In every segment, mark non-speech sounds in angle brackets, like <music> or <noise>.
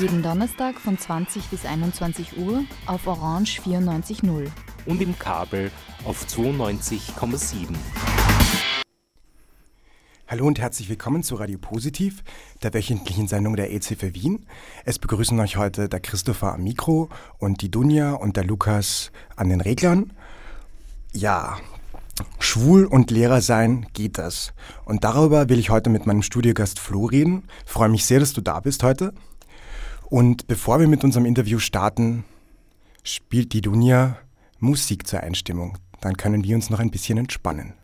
Jeden Donnerstag von 20 bis 21 Uhr auf Orange 94.0. Und im Kabel auf 92,7. Hallo und herzlich willkommen zu Radio Positiv, der wöchentlichen Sendung der EZ für Wien. Es begrüßen euch heute der Christopher am Mikro und die Dunja und der Lukas an den Reglern. Ja, schwul und Lehrer sein geht das. Und darüber will ich heute mit meinem Studiogast Flo reden. Ich freue mich sehr, dass du da bist heute. Und bevor wir mit unserem Interview starten, spielt die Dunja Musik zur Einstimmung. Dann können wir uns noch ein bisschen entspannen.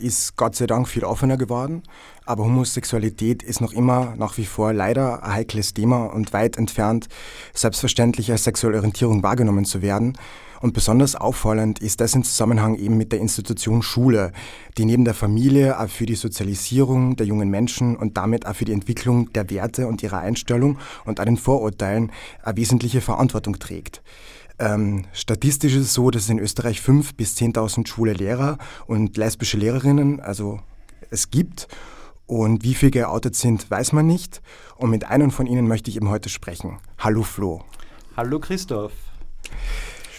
Ist Gott sei Dank viel offener geworden, aber Homosexualität ist noch immer nach wie vor leider ein heikles Thema und weit entfernt, selbstverständlich als sexuelle Orientierung wahrgenommen zu werden. Und besonders auffallend ist das im Zusammenhang eben mit der Institution Schule, die neben der Familie auch für die Sozialisierung der jungen Menschen und damit auch für die Entwicklung der Werte und ihrer Einstellung und auch den Vorurteilen eine wesentliche Verantwortung trägt. Ähm, statistisch ist es so, dass es in Österreich 5.000 bis 10.000 schwule Lehrer und lesbische Lehrerinnen, also es gibt. Und wie viele geoutet sind, weiß man nicht. Und mit einem von ihnen möchte ich eben heute sprechen. Hallo Flo. Hallo Christoph.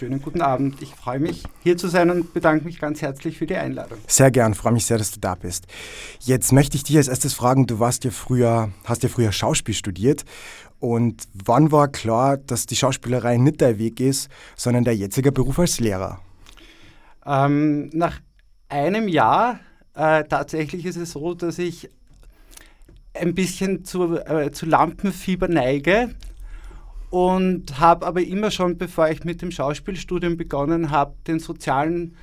Schönen guten Abend. Ich freue mich, hier zu sein und bedanke mich ganz herzlich für die Einladung. Sehr gern, freue mich sehr, dass du da bist. Jetzt möchte ich dich als erstes fragen, du warst ja früher, hast ja früher Schauspiel studiert und wann war klar, dass die Schauspielerei nicht der Weg ist, sondern der jetzige Beruf als Lehrer? Ähm, nach einem Jahr äh, tatsächlich ist es so, dass ich ein bisschen zu, äh, zu Lampenfieber neige und habe aber immer schon, bevor ich mit dem Schauspielstudium begonnen habe, den sozialen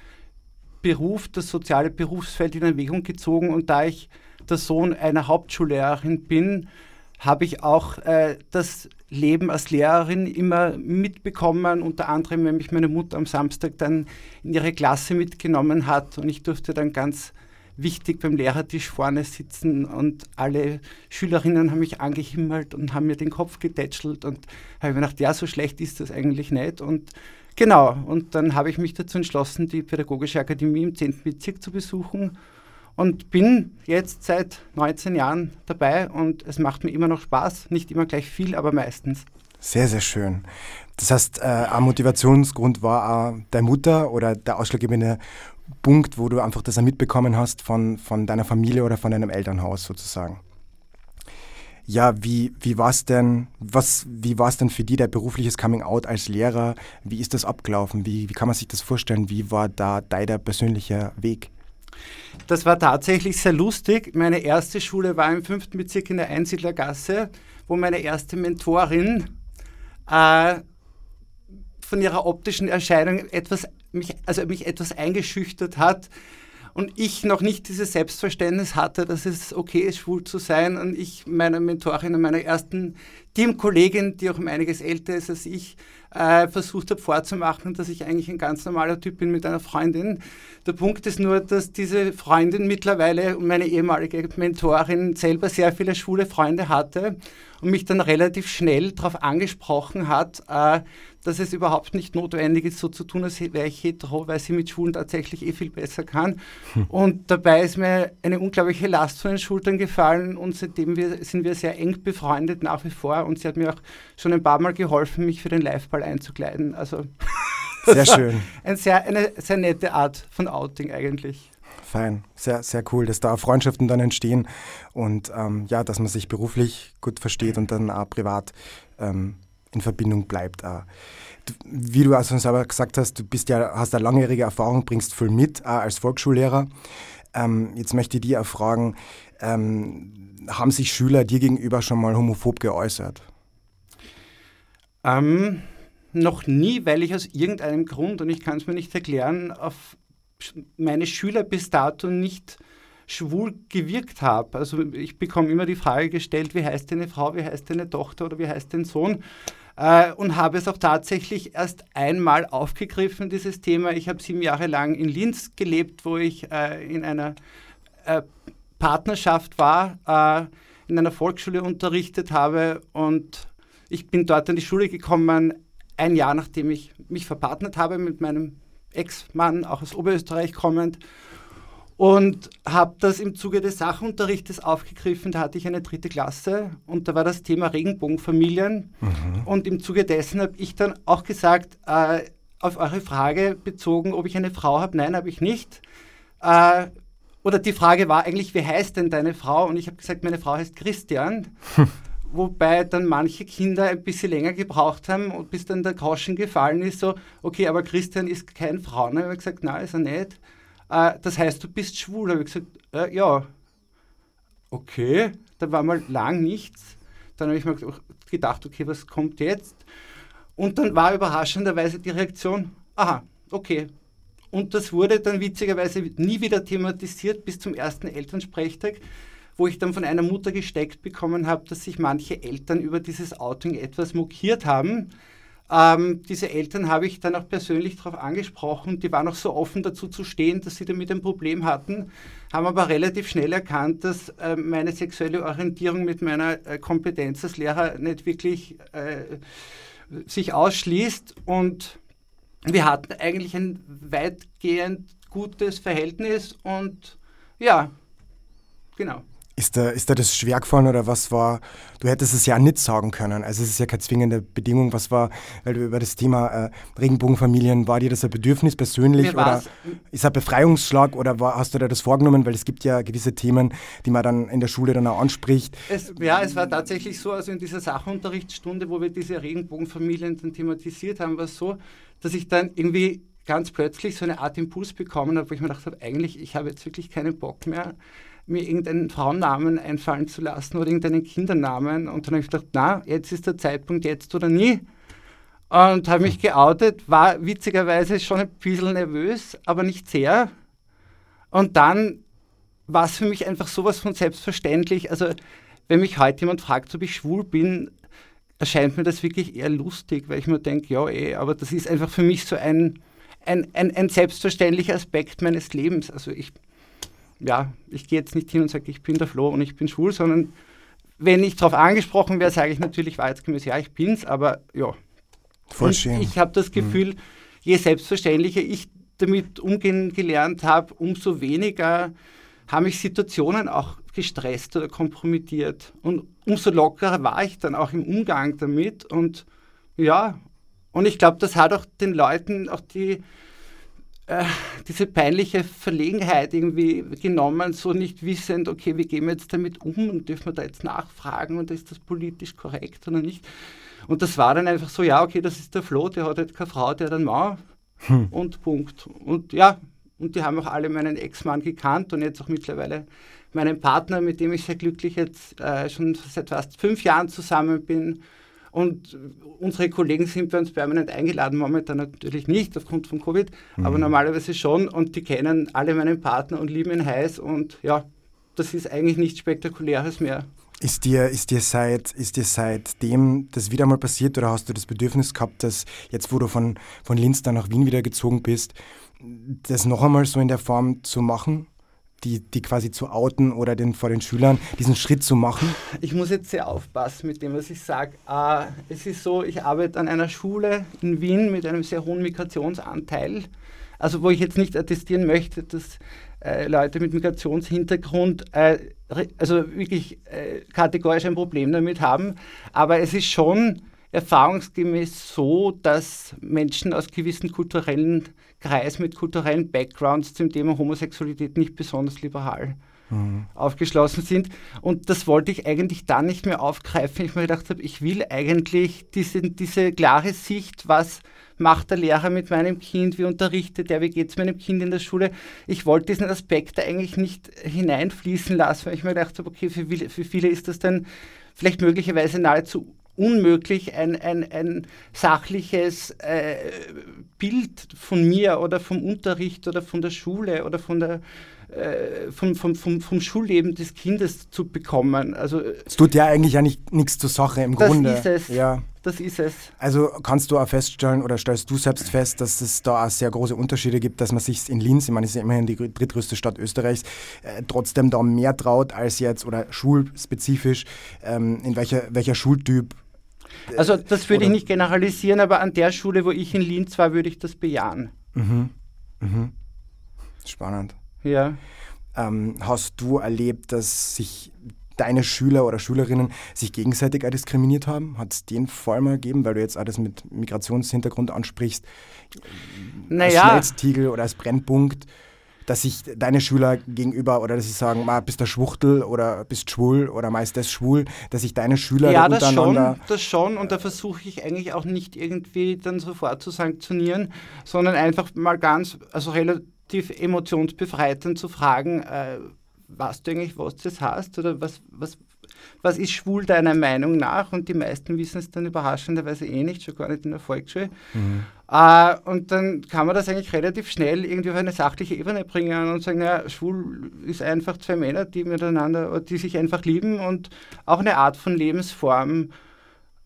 Beruf, das soziale Berufsfeld in Erwägung gezogen und da ich der Sohn einer Hauptschullehrerin bin, habe ich auch äh, das Leben als Lehrerin immer mitbekommen, unter anderem, wenn mich meine Mutter am Samstag dann in ihre Klasse mitgenommen hat und ich durfte dann ganz wichtig beim Lehrertisch vorne sitzen und alle Schülerinnen haben mich angehimmelt und haben mir den Kopf getätschelt und habe mir gedacht, ja, so schlecht ist das eigentlich nicht und genau, und dann habe ich mich dazu entschlossen, die Pädagogische Akademie im 10. Bezirk zu besuchen und bin jetzt seit 19 Jahren dabei und es macht mir immer noch Spaß, nicht immer gleich viel, aber meistens. Sehr, sehr schön. Das heißt, äh, ein Motivationsgrund war auch deine Mutter oder der ausschlaggebende Punkt, wo du einfach das mitbekommen hast von, von deiner Familie oder von deinem Elternhaus sozusagen. Ja, wie, wie war es denn, was, wie war es denn für dich, dein berufliches Coming Out als Lehrer? Wie ist das abgelaufen? Wie, wie kann man sich das vorstellen? Wie war da dein persönlicher Weg? Das war tatsächlich sehr lustig. Meine erste Schule war im fünften Bezirk in der Einsiedlergasse, wo meine erste Mentorin äh, von ihrer optischen Erscheinung etwas mich, also mich etwas eingeschüchtert hat und ich noch nicht dieses Selbstverständnis hatte, dass es okay ist, schwul zu sein und ich meiner Mentorin und meiner ersten Teamkollegin, die auch um einiges älter ist als ich, äh, versucht habe vorzumachen, dass ich eigentlich ein ganz normaler Typ bin mit einer Freundin. Der Punkt ist nur, dass diese Freundin mittlerweile und meine ehemalige Mentorin selber sehr viele schwule Freunde hatte und mich dann relativ schnell darauf angesprochen hat, äh, dass es überhaupt nicht notwendig ist, so zu tun, als wäre ich hetero, weil sie mit Schulen tatsächlich eh viel besser kann. Hm. Und dabei ist mir eine unglaubliche Last von den Schultern gefallen und seitdem wir, sind wir sehr eng befreundet nach wie vor und sie hat mir auch schon ein paar Mal geholfen, mich für den Liveball einzukleiden. Also <laughs> sehr schön. Ein sehr, eine sehr nette Art von Outing eigentlich. Fein, sehr, sehr cool, dass da Freundschaften dann entstehen und ähm, ja, dass man sich beruflich gut versteht und dann auch privat ähm, in Verbindung bleibt. Auch. Wie du also selber gesagt hast, du bist ja, hast eine langjährige Erfahrung, bringst viel mit, als Volksschullehrer. Ähm, jetzt möchte ich dich auch fragen, ähm, haben sich Schüler dir gegenüber schon mal homophob geäußert? Ähm, noch nie, weil ich aus irgendeinem Grund, und ich kann es mir nicht erklären, auf meine Schüler bis dato nicht schwul gewirkt habe. Also ich bekomme immer die Frage gestellt, wie heißt deine Frau, wie heißt deine Tochter oder wie heißt dein Sohn? Äh, und habe es auch tatsächlich erst einmal aufgegriffen, dieses Thema. Ich habe sieben Jahre lang in Linz gelebt, wo ich äh, in einer äh, Partnerschaft war, äh, in einer Volksschule unterrichtet habe und ich bin dort an die Schule gekommen, ein Jahr nachdem ich mich verpartnert habe mit meinem Ex-Mann, auch aus Oberösterreich kommend und habe das im Zuge des Sachunterrichtes aufgegriffen. Da hatte ich eine dritte Klasse und da war das Thema Regenbogenfamilien. Mhm. Und im Zuge dessen habe ich dann auch gesagt, äh, auf eure Frage bezogen, ob ich eine Frau habe. Nein, habe ich nicht. Äh, oder die Frage war eigentlich, wie heißt denn deine Frau? Und ich habe gesagt, meine Frau heißt Christian. <laughs> Wobei dann manche Kinder ein bisschen länger gebraucht haben und bis dann der Groschen gefallen ist, so, okay, aber Christian ist kein Frau. Und ich habe gesagt, nein, ist er nicht äh, das heißt, du bist schwul. habe ich gesagt, äh, ja. Okay, da war mal lang nichts. Dann habe ich mir gedacht, okay, was kommt jetzt? Und dann war überraschenderweise die Reaktion, aha, okay. Und das wurde dann witzigerweise nie wieder thematisiert bis zum ersten Elternsprechtag, wo ich dann von einer Mutter gesteckt bekommen habe, dass sich manche Eltern über dieses Outing etwas mokiert haben. Ähm, diese Eltern habe ich dann auch persönlich darauf angesprochen. Die waren auch so offen dazu zu stehen, dass sie damit ein Problem hatten, haben aber relativ schnell erkannt, dass äh, meine sexuelle Orientierung mit meiner äh, Kompetenz als Lehrer nicht wirklich äh, sich ausschließt. Und wir hatten eigentlich ein weitgehend gutes Verhältnis und ja, genau. Ist da, ist da das schwer gefallen oder was war, du hättest es ja nicht sagen können, also es ist ja keine zwingende Bedingung, was war, weil du über das Thema äh, Regenbogenfamilien, war dir das ein Bedürfnis persönlich oder ist ein Befreiungsschlag oder war, hast du dir das vorgenommen, weil es gibt ja gewisse Themen, die man dann in der Schule dann auch anspricht. Es, ja, es war tatsächlich so, also in dieser Sachunterrichtsstunde, wo wir diese Regenbogenfamilien dann thematisiert haben, war es so, dass ich dann irgendwie ganz plötzlich so eine Art Impuls bekommen habe, wo ich mir gedacht habe, eigentlich, ich habe jetzt wirklich keinen Bock mehr mir irgendeinen Frauennamen einfallen zu lassen oder irgendeinen Kindernamen. Und dann habe ich gedacht, na, jetzt ist der Zeitpunkt, jetzt oder nie. Und habe mich geoutet, war witzigerweise schon ein bisschen nervös, aber nicht sehr. Und dann war es für mich einfach sowas von selbstverständlich. Also, wenn mich heute jemand fragt, ob ich schwul bin, erscheint mir das wirklich eher lustig, weil ich mir denke, ja, eh, aber das ist einfach für mich so ein, ein, ein, ein selbstverständlicher Aspekt meines Lebens. Also ich, ja, ich gehe jetzt nicht hin und sage, ich bin der Flo und ich bin schwul, sondern wenn ich darauf angesprochen wäre, sage ich natürlich wahrheitsgemäß, ja, ich bin's, aber ja. Voll schön. Ich habe das Gefühl, je selbstverständlicher ich damit umgehen gelernt habe, umso weniger haben mich Situationen auch gestresst oder kompromittiert. Und umso lockerer war ich dann auch im Umgang damit. Und ja, und ich glaube, das hat auch den Leuten auch die, äh, diese peinliche Verlegenheit irgendwie genommen, so nicht wissend, okay, wie gehen wir jetzt damit um und dürfen wir da jetzt nachfragen und ist das politisch korrekt oder nicht. Und das war dann einfach so, ja, okay, das ist der Flo, der hat halt keine Frau, der hat einen Mann hm. und Punkt. Und ja, und die haben auch alle meinen Ex-Mann gekannt und jetzt auch mittlerweile meinen Partner, mit dem ich sehr glücklich jetzt äh, schon seit fast fünf Jahren zusammen bin. Und unsere Kollegen sind bei uns permanent eingeladen, momentan natürlich nicht aufgrund von Covid, mhm. aber normalerweise schon. Und die kennen alle meinen Partner und lieben ihn heiß. Und ja, das ist eigentlich nichts Spektakuläres mehr. Ist dir, ist, dir seit, ist dir seitdem das wieder mal passiert oder hast du das Bedürfnis gehabt, dass jetzt, wo du von, von Linz dann nach Wien wieder gezogen bist, das noch einmal so in der Form zu machen? Die, die quasi zu outen oder den, vor den Schülern diesen Schritt zu machen? Ich muss jetzt sehr aufpassen mit dem, was ich sage. Äh, es ist so, ich arbeite an einer Schule in Wien mit einem sehr hohen Migrationsanteil. Also wo ich jetzt nicht attestieren möchte, dass äh, Leute mit Migrationshintergrund äh, also wirklich äh, kategorisch ein Problem damit haben. Aber es ist schon erfahrungsgemäß so, dass Menschen aus gewissen kulturellen Kreisen mit kulturellen Backgrounds zum Thema Homosexualität nicht besonders liberal mhm. aufgeschlossen sind. Und das wollte ich eigentlich dann nicht mehr aufgreifen. Ich mir gedacht habe, ich will eigentlich diese, diese klare Sicht, was macht der Lehrer mit meinem Kind, wie unterrichtet er, wie geht es meinem Kind in der Schule. Ich wollte diesen Aspekt eigentlich nicht hineinfließen lassen, weil ich mir gedacht habe, okay, für, für viele ist das dann vielleicht möglicherweise nahezu unmöglich, ein, ein, ein sachliches äh, Bild von mir oder vom Unterricht oder von der Schule oder von der, äh, vom, vom, vom, vom Schulleben des Kindes zu bekommen. Also, es tut ja eigentlich ja nichts zur Sache im das Grunde. Das ist es. Ja. Das ist es. Also kannst du auch feststellen oder stellst du selbst fest, dass es da auch sehr große Unterschiede gibt, dass man sich in Linz, ich meine, es ist ja immerhin die drittgrößte Stadt Österreichs, äh, trotzdem da mehr traut als jetzt oder schulspezifisch, ähm, in welcher, welcher Schultyp also das würde ich nicht generalisieren, aber an der Schule, wo ich in Linz war, würde ich das bejahen. Mhm. Mhm. Spannend. Ja. Ähm, hast du erlebt, dass sich deine Schüler oder Schülerinnen sich gegenseitig auch diskriminiert haben? Hat es den Fall mal gegeben, weil du jetzt alles mit Migrationshintergrund ansprichst? Naja. Als Schmelztiegel oder als Brennpunkt? Dass sich deine Schüler gegenüber oder dass sie sagen, ma, bist du Schwuchtel oder bist schwul oder meist das schwul, dass sich deine Schüler ja, das schon, das schon und da versuche ich eigentlich auch nicht irgendwie dann sofort zu sanktionieren, sondern einfach mal ganz, also relativ emotionsbefreit dann zu fragen, äh, was du eigentlich, was das heißt oder was, was, was ist schwul deiner Meinung nach? Und die meisten wissen es dann überraschenderweise eh nicht, schon gar nicht in der Volksschule. Mhm. Äh, und dann kann man das eigentlich relativ schnell irgendwie auf eine sachliche Ebene bringen und sagen, naja, schwul ist einfach zwei Männer, die miteinander, die sich einfach lieben und auch eine Art von Lebensform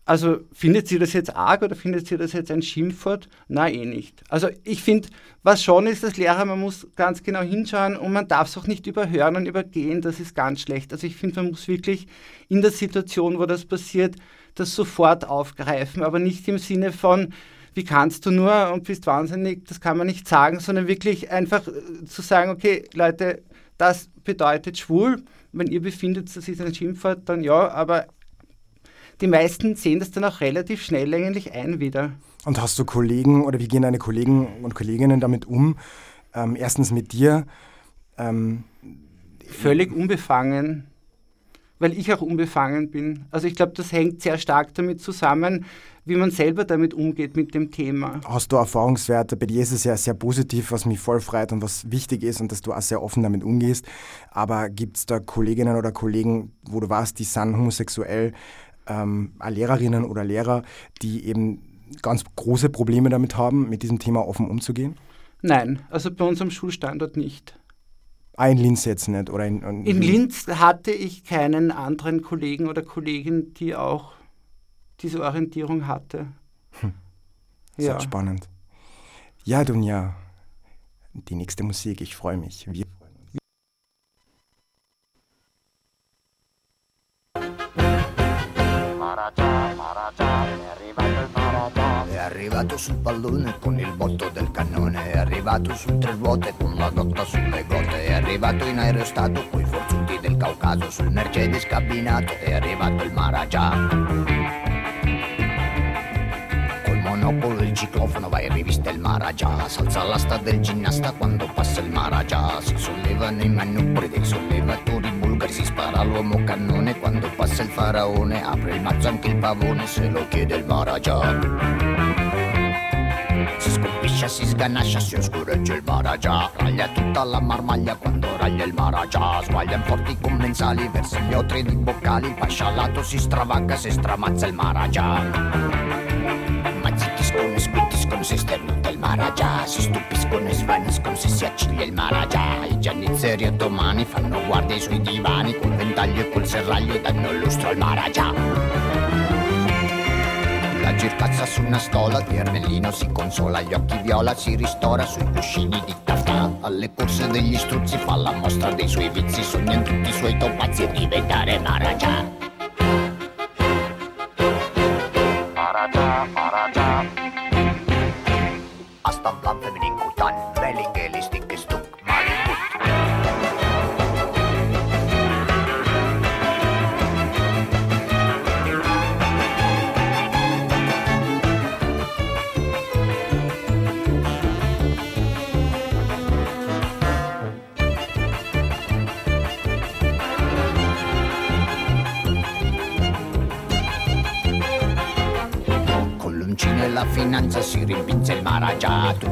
also findet sie das jetzt arg oder findet sie das jetzt ein Schimpfwort? Nein, eh nicht. Also ich finde, was schon ist als Lehrer, man muss ganz genau hinschauen und man darf es auch nicht überhören und übergehen, das ist ganz schlecht. Also ich finde, man muss wirklich in der Situation, wo das passiert, das sofort aufgreifen, aber nicht im Sinne von, wie kannst du nur und bist wahnsinnig, das kann man nicht sagen, sondern wirklich einfach äh, zu sagen, okay, Leute, das bedeutet schwul, wenn ihr befindet, das ist ein Schimpfwort, dann ja, aber die meisten sehen das dann auch relativ schnell eigentlich ein wieder. Und hast du Kollegen oder wie gehen deine Kollegen und Kolleginnen damit um? Ähm, erstens mit dir. Ähm, Völlig unbefangen. Weil ich auch unbefangen bin. Also ich glaube, das hängt sehr stark damit zusammen, wie man selber damit umgeht mit dem Thema. Hast du Erfahrungswerte? Bei dir ist es ja sehr positiv, was mich voll freut und was wichtig ist und dass du auch sehr offen damit umgehst. Aber gibt es da Kolleginnen oder Kollegen, wo du weißt, die sind homosexuell, ähm, Lehrerinnen oder Lehrer, die eben ganz große Probleme damit haben, mit diesem Thema offen umzugehen? Nein, also bei uns am Schulstandort nicht. Ah, in Linz jetzt nicht? Oder in, in, in Linz hatte ich keinen anderen Kollegen oder Kollegin, die auch diese Orientierung hatte. Hm. Sehr ja. spannend. Ja, Dunja, die nächste Musik, ich freue mich. Wir arrivato sul pallone con il botto del cannone, è arrivato su tre ruote con la dotta sulle gote, è arrivato in aerostato coi forzuti del Caucaso, sul Mercedes cabinato, è arrivato il Maragia. Col monopolo il ciclofono vai rivista il Maragia, salza l'asta del ginnasta quando passa il Maragia, si sollevano i manubri dei sollevatori bulgari, si spara l'uomo cannone quando passa il faraone, apre il mazzo anche il pavone se lo chiede il Maragia. Si scompiscia, si sganascia, si oscureggia il Maragia. Raglia tutta la marmaglia quando raglia il Maragia. Sguaglia in forti commensali, verso gli otri di boccali. Il pascialato si stravagga se stramazza il Maragia. Ma zittiscono e squittiscono se sternuta il Maragia. Si stupiscono e svaniscono se si acciglia il Maragia. I giannizzeri ottomani fanno guardia ai suoi divani. Col ventaglio e col serraglio danno lustro al Maragia la gircazza su una stola, di Ermellino si consola, gli occhi viola si ristora sui cuscini di taffà. Alle corse degli struzzi fa la mostra dei suoi vizi, sogna tutti i suoi topazzi diventare Maragia.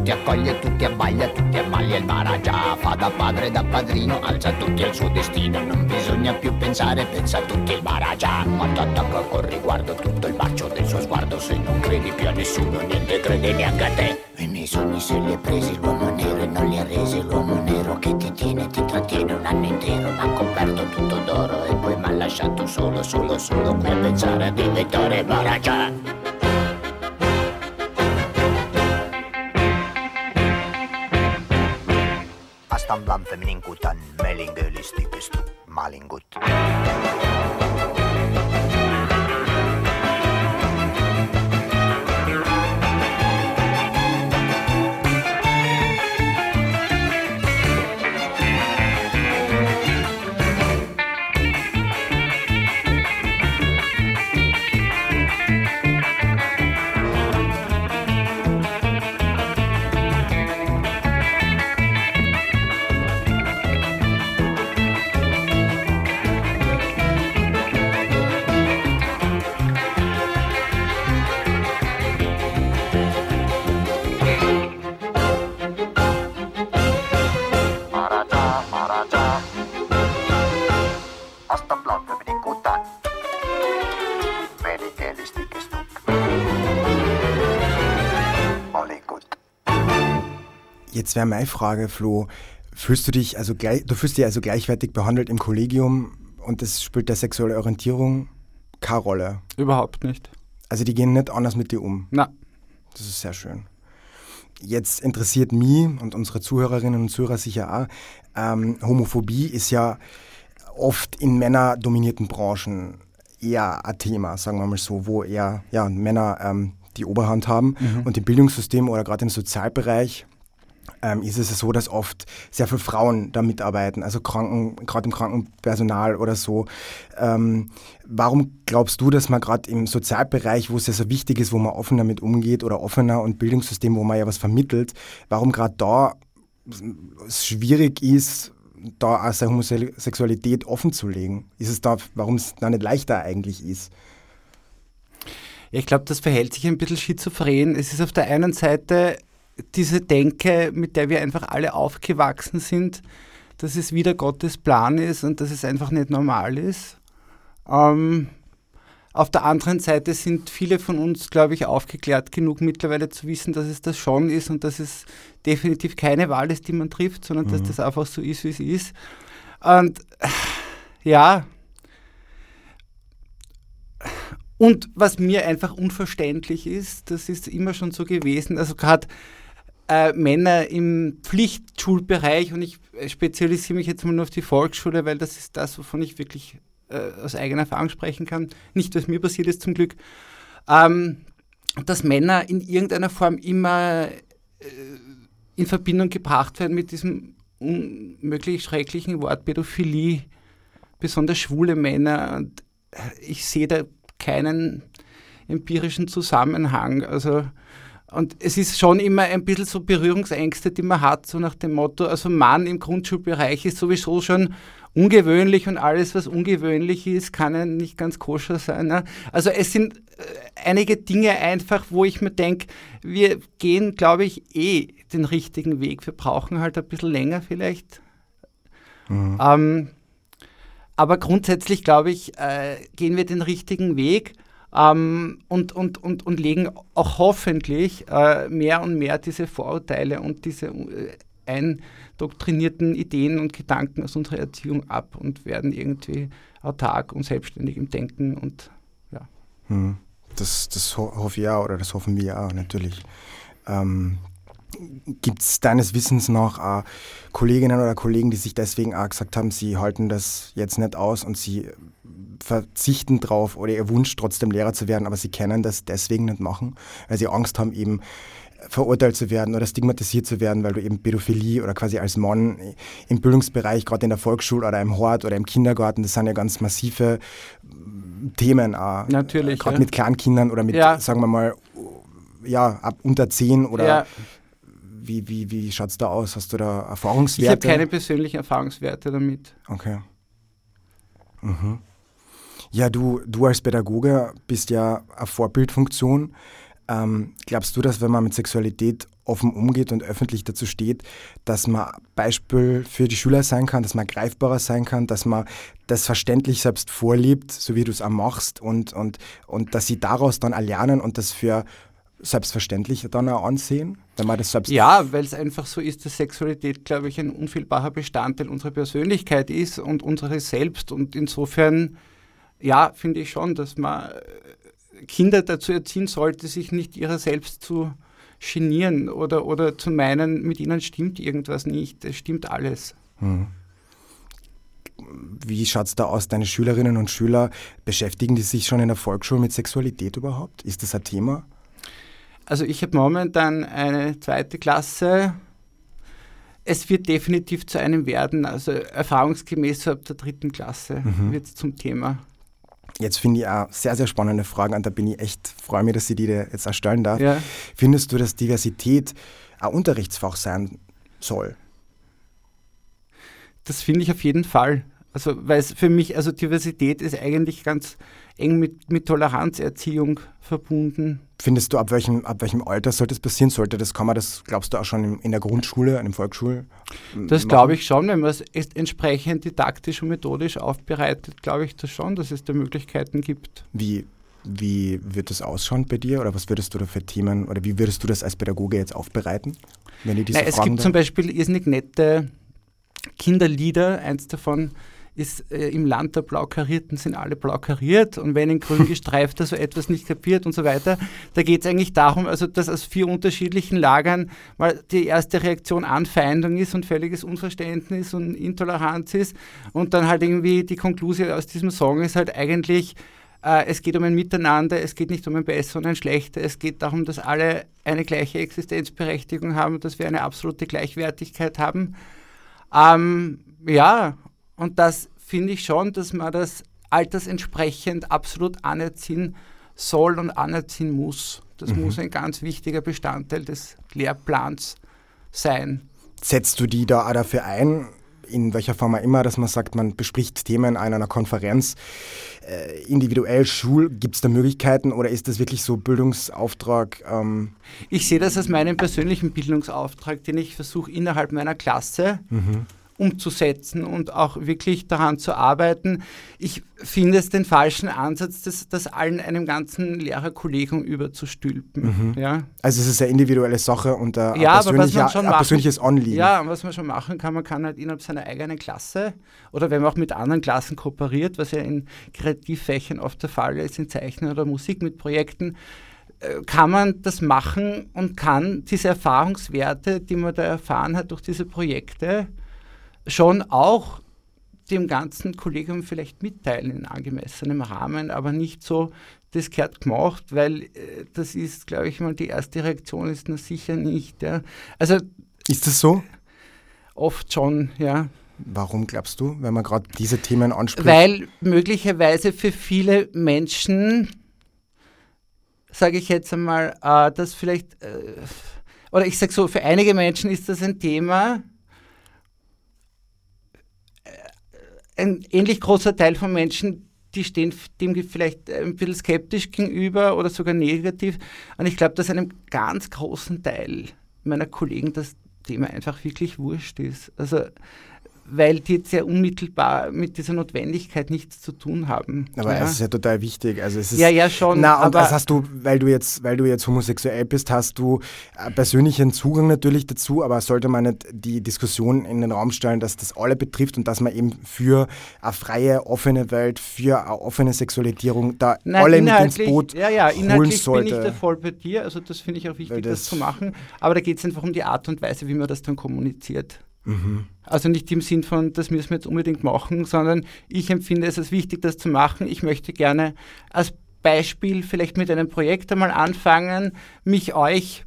Tutti accoglie, tutti abbaglia, tutti ammaglia il Maragia Fa da padre, da padrino, alza tutti al suo destino Non bisogna più pensare, pensa tutti il Maragia Quando attacca con riguardo tutto il bacio del suo sguardo Se non credi più a nessuno, niente crede neanche a te. E nei sogni se li è presi l'uomo nero e non li ha resi L'uomo nero che ti tiene, ti trattiene un anno intero M'ha coperto tutto d'oro e poi m'ha lasciato solo, solo, solo Qui a pensare a diventare Maragia Jetzt wäre meine Frage, Flo, fühlst du dich also gleich, du fühlst dich also gleichwertig behandelt im Kollegium und das spielt der sexuelle Orientierung keine Rolle. Überhaupt nicht. Also die gehen nicht anders mit dir um. Na, Das ist sehr schön. Jetzt interessiert mich und unsere Zuhörerinnen und Zuhörer sicher auch, ähm, Homophobie ist ja oft in männerdominierten Branchen eher ein Thema, sagen wir mal so, wo eher ja, Männer ähm, die Oberhand haben. Und im Bildungssystem oder gerade im Sozialbereich ähm, ist es so, dass oft sehr viele Frauen da mitarbeiten, also Kranken, gerade im Krankenpersonal oder so. Ähm, warum glaubst du, dass man gerade im Sozialbereich, wo es ja so wichtig ist, wo man offen damit umgeht oder offener und Bildungssystem, wo man ja was vermittelt, warum gerade da es schwierig ist, da auch seine Homosexualität offen zu legen? Ist es da, warum es da nicht leichter eigentlich ist? Ich glaube, das verhält sich ein bisschen schizophren. Es ist auf der einen Seite diese Denke, mit der wir einfach alle aufgewachsen sind, dass es wieder Gottes Plan ist und dass es einfach nicht normal ist. Ähm, auf der anderen Seite sind viele von uns, glaube ich, aufgeklärt genug mittlerweile zu wissen, dass es das schon ist und dass es definitiv keine Wahl ist, die man trifft, sondern mhm. dass das einfach so ist, wie es ist. Und ja, und was mir einfach unverständlich ist, das ist immer schon so gewesen, also gerade äh, Männer im Pflichtschulbereich und ich spezialisiere mich jetzt mal nur auf die Volksschule, weil das ist das, wovon ich wirklich äh, aus eigener Erfahrung sprechen kann. Nicht, was mir passiert ist zum Glück. Ähm, dass Männer in irgendeiner Form immer äh, in Verbindung gebracht werden mit diesem unmöglich schrecklichen Wort Pädophilie, besonders schwule Männer. Und äh, ich sehe da keinen empirischen Zusammenhang. Also und es ist schon immer ein bisschen so Berührungsängste, die man hat, so nach dem Motto, also Mann im Grundschulbereich ist sowieso schon ungewöhnlich und alles, was ungewöhnlich ist, kann ja nicht ganz koscher sein. Ne? Also es sind äh, einige Dinge einfach, wo ich mir denke, wir gehen, glaube ich, eh den richtigen Weg. Wir brauchen halt ein bisschen länger vielleicht. Mhm. Ähm, aber grundsätzlich, glaube ich, äh, gehen wir den richtigen Weg ähm, und, und, und, und legen auch hoffentlich äh, mehr und mehr diese Vorurteile und diese äh, eindoktrinierten Ideen und Gedanken aus unserer Erziehung ab und werden irgendwie autark und selbstständig im Denken und ja. Hm. Das, das hoffe ich auch oder das hoffen wir auch natürlich. Ähm, Gibt es deines Wissens noch äh, Kolleginnen oder Kollegen, die sich deswegen auch gesagt haben, sie halten das jetzt nicht aus und sie verzichten drauf oder ihr Wunsch trotzdem Lehrer zu werden, aber sie können das deswegen nicht machen, weil sie Angst haben, eben verurteilt zu werden oder stigmatisiert zu werden, weil du eben Pädophilie oder quasi als Mann im Bildungsbereich, gerade in der Volksschule oder im Hort oder im Kindergarten, das sind ja ganz massive Themen auch. Natürlich. Gerade ja. mit Kleinkindern oder mit, ja. sagen wir mal, ja, ab unter zehn oder ja. wie, wie, wie schaut es da aus? Hast du da Erfahrungswerte? Ich habe keine persönlichen Erfahrungswerte damit. Okay. Mhm. Ja, du, du als Pädagoge bist ja eine Vorbildfunktion. Ähm, glaubst du, dass wenn man mit Sexualität offen umgeht und öffentlich dazu steht, dass man Beispiel für die Schüler sein kann, dass man greifbarer sein kann, dass man das verständlich selbst vorlebt, so wie du es auch machst und, und, und dass sie daraus dann erlernen und das für selbstverständlich dann auch ansehen, wenn man das selbst Ja, weil es einfach so ist, dass Sexualität, glaube ich, ein unfehlbarer Bestandteil unserer Persönlichkeit ist und unseres Selbst und insofern ja, finde ich schon, dass man äh, Kinder dazu erziehen sollte, sich nicht ihrer selbst zu genieren oder, oder zu meinen, mit ihnen stimmt irgendwas nicht. Es stimmt alles. Hm. Wie schaut es da aus? Deine Schülerinnen und Schüler, beschäftigen die sich schon in der Volksschule mit Sexualität überhaupt? Ist das ein Thema? Also ich habe momentan eine zweite Klasse. Es wird definitiv zu einem werden. Also erfahrungsgemäß ab der dritten Klasse mhm. wird es zum Thema. Jetzt finde ich auch sehr, sehr spannende Fragen und da bin ich echt, freue mich, dass ich die dir jetzt erstellen darf. Ja. Findest du, dass Diversität ein Unterrichtsfach sein soll? Das finde ich auf jeden Fall. Also, weil es für mich, also Diversität ist eigentlich ganz eng mit, mit Toleranzerziehung verbunden. Findest du, ab welchem, ab welchem Alter sollte das passieren? Sollte das, man das, glaubst du, auch schon in, der Grundschule, in der Volksschule? Das glaube ich schon, wenn man es entsprechend didaktisch und methodisch aufbereitet, glaube ich das schon, dass es da Möglichkeiten gibt. Wie, wie wird das ausschauen bei dir oder was würdest du da für Themen oder wie würdest du das als Pädagoge jetzt aufbereiten? Wenn diese Na, es gibt da? zum Beispiel irrsinnig nette Kinderlieder, eins davon ist äh, im Land der Blaukarierten sind alle blau kariert und wenn in grün <laughs> gestreifter so etwas nicht kapiert und so weiter. Da geht es eigentlich darum, also dass aus vier unterschiedlichen Lagern mal die erste Reaktion Anfeindung ist und völliges Unverständnis und Intoleranz ist und dann halt irgendwie die Konklusion aus diesem Song ist halt eigentlich, äh, es geht um ein Miteinander, es geht nicht um ein Besser und ein Schlechter, es geht darum, dass alle eine gleiche Existenzberechtigung haben, dass wir eine absolute Gleichwertigkeit haben. Ähm, ja, und das finde ich schon, dass man das altersentsprechend absolut anerziehen soll und anerziehen muss. Das mhm. muss ein ganz wichtiger Bestandteil des Lehrplans sein. Setzt du die da auch dafür ein, in welcher Form auch immer, dass man sagt, man bespricht Themen an einer Konferenz. Äh, individuell, Schul, gibt es da Möglichkeiten oder ist das wirklich so Bildungsauftrag? Ähm ich sehe das als meinen persönlichen Bildungsauftrag, den ich versuche innerhalb meiner Klasse mhm umzusetzen und auch wirklich daran zu arbeiten. Ich finde es den falschen Ansatz, das, das allen einem ganzen Lehrerkollegium überzustülpen. Mhm. Ja? Also es ist eine individuelle Sache und ein, ja, persönlicher, ein persönliches Anliegen. Ja, was man schon machen kann, man kann halt innerhalb seiner eigenen Klasse oder wenn man auch mit anderen Klassen kooperiert, was ja in Kreativfächern oft der Fall ist, in Zeichnen oder Musik mit Projekten, äh, kann man das machen und kann diese Erfahrungswerte, die man da erfahren hat durch diese Projekte, schon auch dem ganzen Kollegium vielleicht mitteilen in angemessenem Rahmen, aber nicht so, das gehört gemacht, weil äh, das ist, glaube ich mal, die erste Reaktion ist na sicher nicht. Ja. Also, ist das so? Oft schon, ja. Warum glaubst du, wenn man gerade diese Themen anspricht? Weil möglicherweise für viele Menschen, sage ich jetzt einmal, äh, das vielleicht, äh, oder ich sage so, für einige Menschen ist das ein Thema, ein ähnlich großer Teil von Menschen, die stehen dem vielleicht ein bisschen skeptisch gegenüber oder sogar negativ. Und ich glaube, dass einem ganz großen Teil meiner Kollegen das Thema einfach wirklich wurscht ist. Also weil die jetzt sehr unmittelbar mit dieser Notwendigkeit nichts zu tun haben. Aber ja. es ist ja total wichtig. Also es ist, ja, ja, schon. Na, und das hast du, weil du jetzt, weil du jetzt homosexuell bist, hast du äh, persönlichen Zugang natürlich dazu, aber sollte man nicht die Diskussion in den Raum stellen, dass das alle betrifft und dass man eben für eine freie, offene Welt, für eine offene Sexualisierung da Nein, alle mit ins Boot ja, ja, holen sollte. bin ich da voll bei dir. Also das finde ich auch wichtig, das, das, zu machen. Aber da geht es einfach um die Art und Weise, wie man das dann kommuniziert. Mhm. Also nicht im Sinn von, das müssen wir jetzt unbedingt machen, sondern ich empfinde es als wichtig, das zu machen. Ich möchte gerne als Beispiel vielleicht mit einem Projekt einmal anfangen, mich euch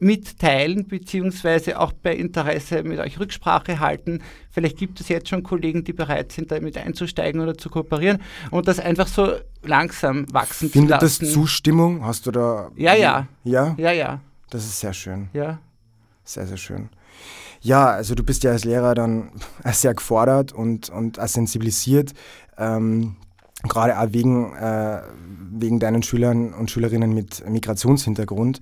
mitteilen, beziehungsweise auch bei Interesse mit euch Rücksprache halten. Vielleicht gibt es jetzt schon Kollegen, die bereit sind, damit einzusteigen oder zu kooperieren und das einfach so langsam wachsen Findet zu lassen. Findet das Zustimmung? Hast du da... Ja, ja. Ja? Ja, ja. Das ist sehr schön. Ja. Sehr, sehr schön. Ja, also du bist ja als Lehrer dann sehr gefordert und, und sensibilisiert, ähm, gerade auch wegen, äh, wegen deinen Schülern und Schülerinnen mit Migrationshintergrund.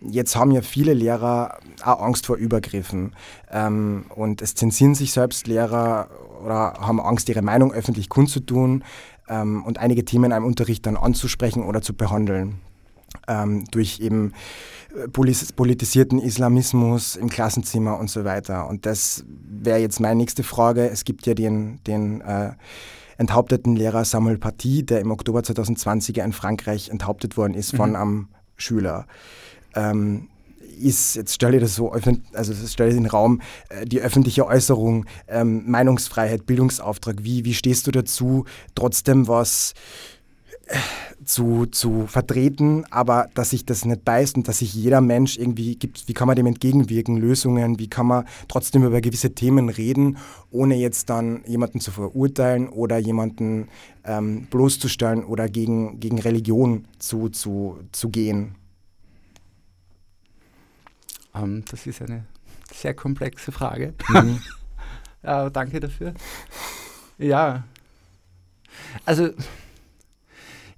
Jetzt haben ja viele Lehrer auch Angst vor Übergriffen ähm, und es zensieren sich selbst Lehrer oder haben Angst, ihre Meinung öffentlich kundzutun ähm, und einige Themen in einem Unterricht dann anzusprechen oder zu behandeln. Ähm, durch eben politisierten Islamismus im Klassenzimmer und so weiter. Und das wäre jetzt meine nächste Frage. Es gibt ja den, den äh, enthaupteten Lehrer Samuel Paty, der im Oktober 2020 in Frankreich enthauptet worden ist von mhm. einem Schüler. Ähm, ist, jetzt stelle ich das so, also stelle ich in den Raum, äh, die öffentliche Äußerung, ähm, Meinungsfreiheit, Bildungsauftrag, wie, wie stehst du dazu, trotzdem was zu, zu vertreten, aber dass sich das nicht beißt und dass sich jeder Mensch irgendwie gibt, wie kann man dem entgegenwirken, Lösungen, wie kann man trotzdem über gewisse Themen reden, ohne jetzt dann jemanden zu verurteilen oder jemanden ähm, bloßzustellen oder gegen, gegen Religion zu, zu, zu gehen. Um, ähm, das ist eine sehr komplexe Frage. Mhm. <laughs> ja, danke dafür. Ja, also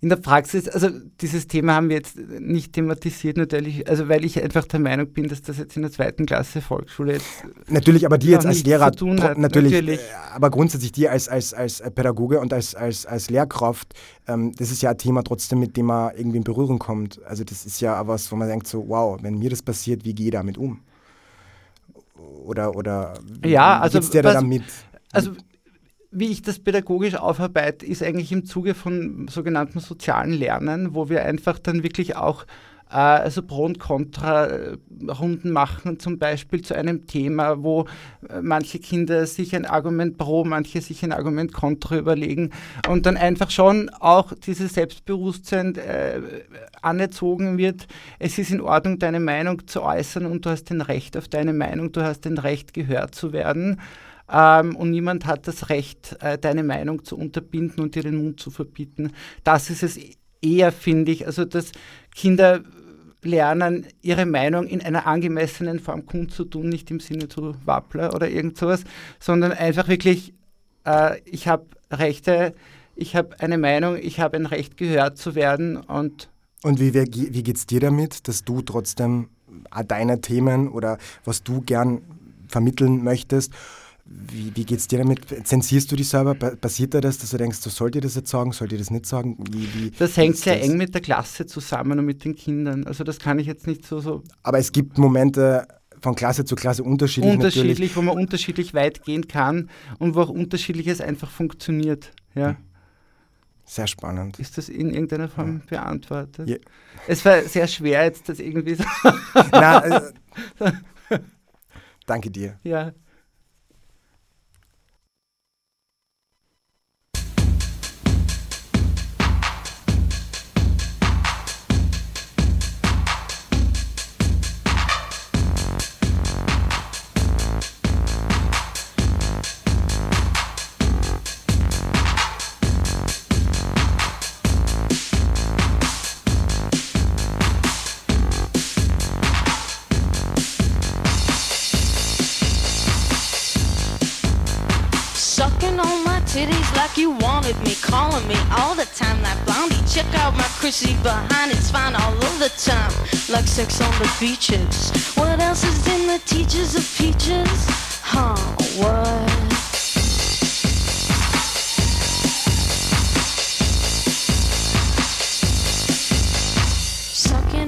in der Praxis, also dieses Thema haben wir jetzt nicht thematisiert natürlich, also weil ich einfach der Meinung bin, dass das jetzt in der zweiten Klasse Volksschule jetzt natürlich, aber die jetzt als Lehrer tun hat, natürlich, natürlich, äh, aber grundsätzlich die als, als, als Pädagoge und als, als, als Lehrkraft, ähm, das ist ja ein Thema trotzdem, mit dem man irgendwie in Berührung kommt. Also das ist ja was, wo man denkt so, wow, wenn mir das passiert, wie gehe ich damit um? Oder, oder ja, also, da damit? Also wie ich das pädagogisch aufarbeite, ist eigentlich im Zuge von sogenannten sozialen Lernen, wo wir einfach dann wirklich auch äh, also Pro- und Contra-Runden machen, zum Beispiel zu einem Thema, wo äh, manche Kinder sich ein Argument pro, manche sich ein Argument contra überlegen und dann einfach schon auch dieses Selbstbewusstsein äh, anerzogen wird, es ist in Ordnung, deine Meinung zu äußern und du hast ein Recht auf deine Meinung, du hast ein Recht, gehört zu werden ähm, und niemand hat das Recht, äh, deine Meinung zu unterbinden und dir den Mund zu verbieten. Das ist es eher, finde ich. Also, dass Kinder lernen, ihre Meinung in einer angemessenen Form kundzutun, nicht im Sinne zu Wappler oder irgend sowas, sondern einfach wirklich, äh, ich habe Rechte, ich habe eine Meinung, ich habe ein Recht gehört zu werden und Und wie, wie, geht es dir damit, dass du trotzdem deine Themen oder was du gern vermitteln möchtest, wie, wie geht es dir damit? Zensierst du dich selber? Passiert da das, dass du denkst, so sollt ihr das jetzt sagen, sollt ihr das nicht sagen? Wie, wie das hängt sehr das? eng mit der Klasse zusammen und mit den Kindern. Also das kann ich jetzt nicht so... so Aber es gibt Momente von Klasse zu Klasse unterschiedlich Unterschiedlich, natürlich. wo man unterschiedlich weit gehen kann und wo auch unterschiedliches einfach funktioniert. Ja. Sehr spannend. Ist das in irgendeiner Form ja. beantwortet? Ja. Es war sehr schwer jetzt, das irgendwie so... <laughs> Na, äh, <laughs> danke dir. Ja. Chrissy behind, it's fine all of the time. Like sex on the beaches. What else is in the teachers of peaches? Huh, what?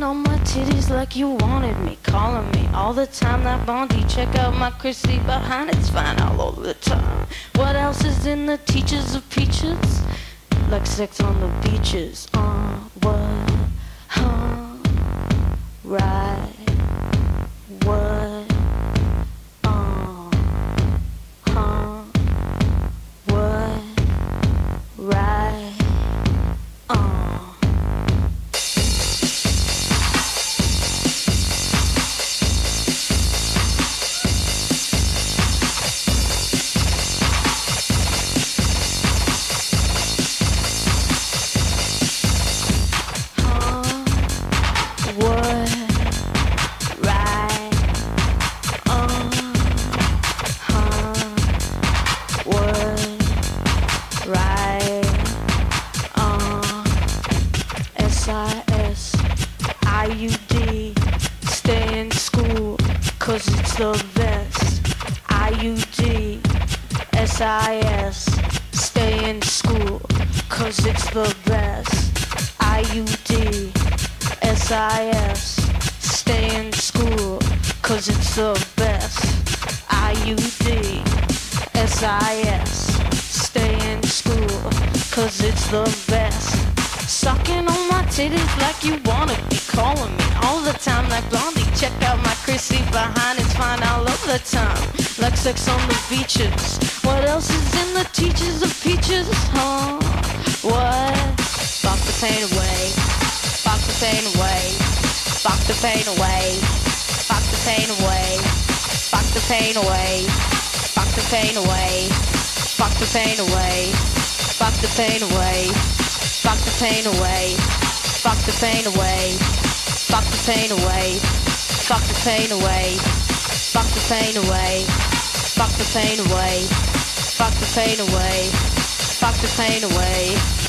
on my titties like you wanted me, calling me all the time. That Bondi, check out my Chrissy behind, it's fine all over the time. What else is in the teachers of peaches? Like sex on the beaches. Uh, what? Huh? Right. Pain away. Fuck the pain away. Fuck the pain away. Fuck the pain away. Fuck the pain away. Fuck the pain away. Fuck the pain away. Fuck the pain away. Fuck the pain away. Fuck the pain away. Fuck the pain away.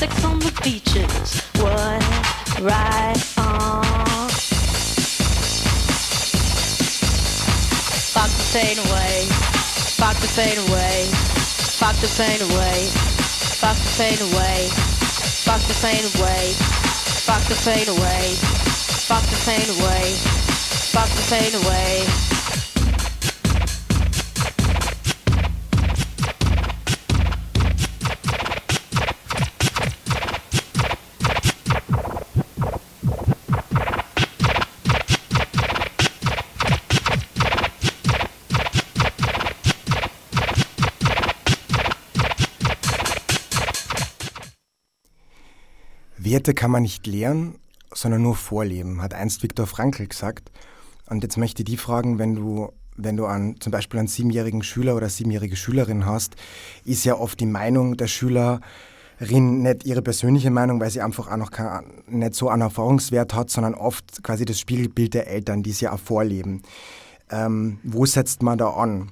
sex on the beaches. What? right on. Fuck the pain away, fuck the pain away, fuck the pain away, fuck the pain away, fuck the pain away, fuck the pain away, fuck the pain away, fuck the pain away. Werte kann man nicht lehren, sondern nur vorleben, hat einst Viktor Frankl gesagt. Und jetzt möchte ich die fragen, wenn du, wenn du an, zum Beispiel einen siebenjährigen Schüler oder siebenjährige Schülerin hast, ist ja oft die Meinung der Schülerin nicht ihre persönliche Meinung, weil sie einfach auch noch kein, nicht so einen Erfahrungswert hat, sondern oft quasi das Spiegelbild der Eltern, die sie auch vorleben. Ähm, wo setzt man da an?